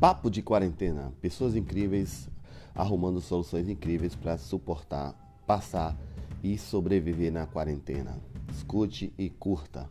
Papo de quarentena. Pessoas incríveis arrumando soluções incríveis para suportar, passar e sobreviver na quarentena. Escute e curta.